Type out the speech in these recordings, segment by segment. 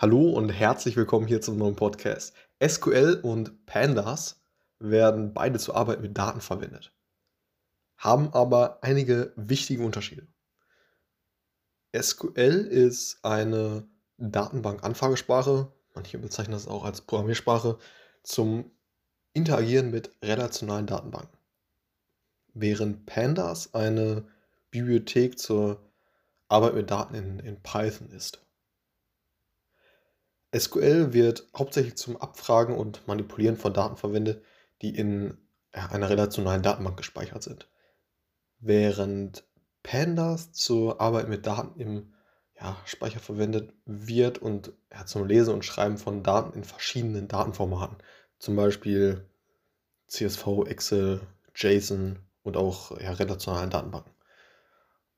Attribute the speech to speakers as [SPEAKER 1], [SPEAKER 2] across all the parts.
[SPEAKER 1] Hallo und herzlich willkommen hier zum neuen Podcast. SQL und Pandas werden beide zur Arbeit mit Daten verwendet, haben aber einige wichtige Unterschiede. SQL ist eine Datenbank-Anfragesprache, manche bezeichnen das auch als Programmiersprache, zum Interagieren mit relationalen Datenbanken. Während Pandas eine Bibliothek zur Arbeit mit Daten in, in Python ist. SQL wird hauptsächlich zum Abfragen und Manipulieren von Daten verwendet, die in einer relationalen Datenbank gespeichert sind. Während Pandas zur Arbeit mit Daten im ja, Speicher verwendet wird und ja, zum Lesen und Schreiben von Daten in verschiedenen Datenformaten, zum Beispiel CSV, Excel, JSON und auch ja, relationalen Datenbanken.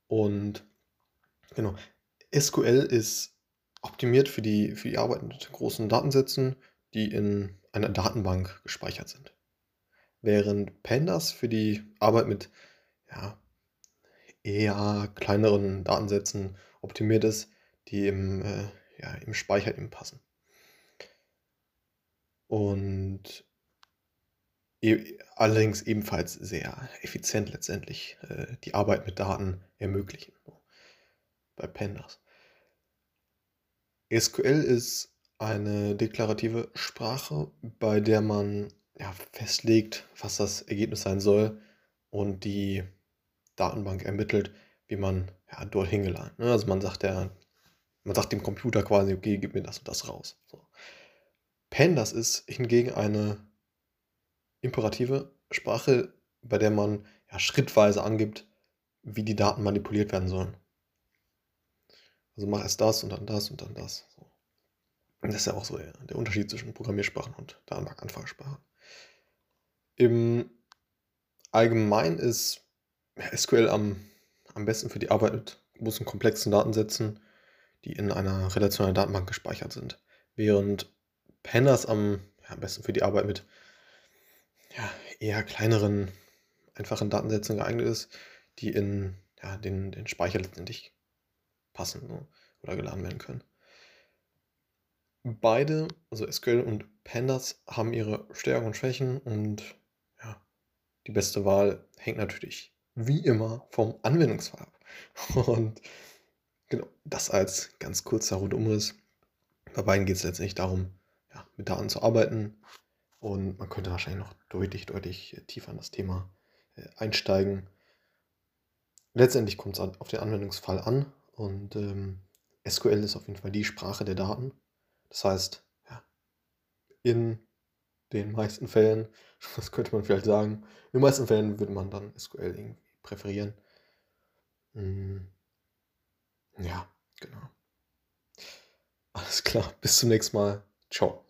[SPEAKER 1] Und genau, SQL ist optimiert für die, für die Arbeit mit großen Datensätzen, die in einer Datenbank gespeichert sind. Während Pandas für die Arbeit mit ja, eher kleineren Datensätzen optimiert ist, die im, äh, ja, im Speicher eben passen. Und e allerdings ebenfalls sehr effizient letztendlich äh, die Arbeit mit Daten ermöglichen. Bei Pandas. SQL ist eine deklarative Sprache, bei der man ja, festlegt, was das Ergebnis sein soll und die Datenbank ermittelt, wie man ja, dorthin gelangt. Ne? Also man sagt, der, man sagt dem Computer quasi, okay, gib mir das und das raus. So. Pandas ist hingegen eine imperative Sprache, bei der man ja, schrittweise angibt, wie die Daten manipuliert werden sollen. Also mach erst das und dann das und dann das. So. Und das ist ja auch so der, der Unterschied zwischen Programmiersprachen und Datenbank-Anfragesprachen. Im Allgemeinen ist SQL am, am besten für die Arbeit mit großen, komplexen Datensätzen, die in einer relationalen Datenbank gespeichert sind. Während Pandas am, ja, am besten für die Arbeit mit ja, eher kleineren, einfachen Datensätzen geeignet ist, die in ja, den, den Speicher letztendlich passen ne, oder geladen werden können. Beide, also SQL und Pandas, haben ihre Stärken und Schwächen und ja, die beste Wahl hängt natürlich wie immer vom Anwendungsfall ab. Und genau, das als ganz kurzer Rundumriss. Bei beiden geht es letztendlich darum, ja, mit Daten zu arbeiten. Und man könnte wahrscheinlich noch deutlich, deutlich tiefer in das Thema äh, einsteigen. Letztendlich kommt es auf den Anwendungsfall an und ähm, SQL ist auf jeden Fall die Sprache der Daten. Das heißt, ja, in den meisten Fällen, das könnte man vielleicht sagen, in den meisten Fällen würde man dann SQL irgendwie präferieren. Hm, ja, genau. Alles klar, bis zum nächsten Mal. Ciao.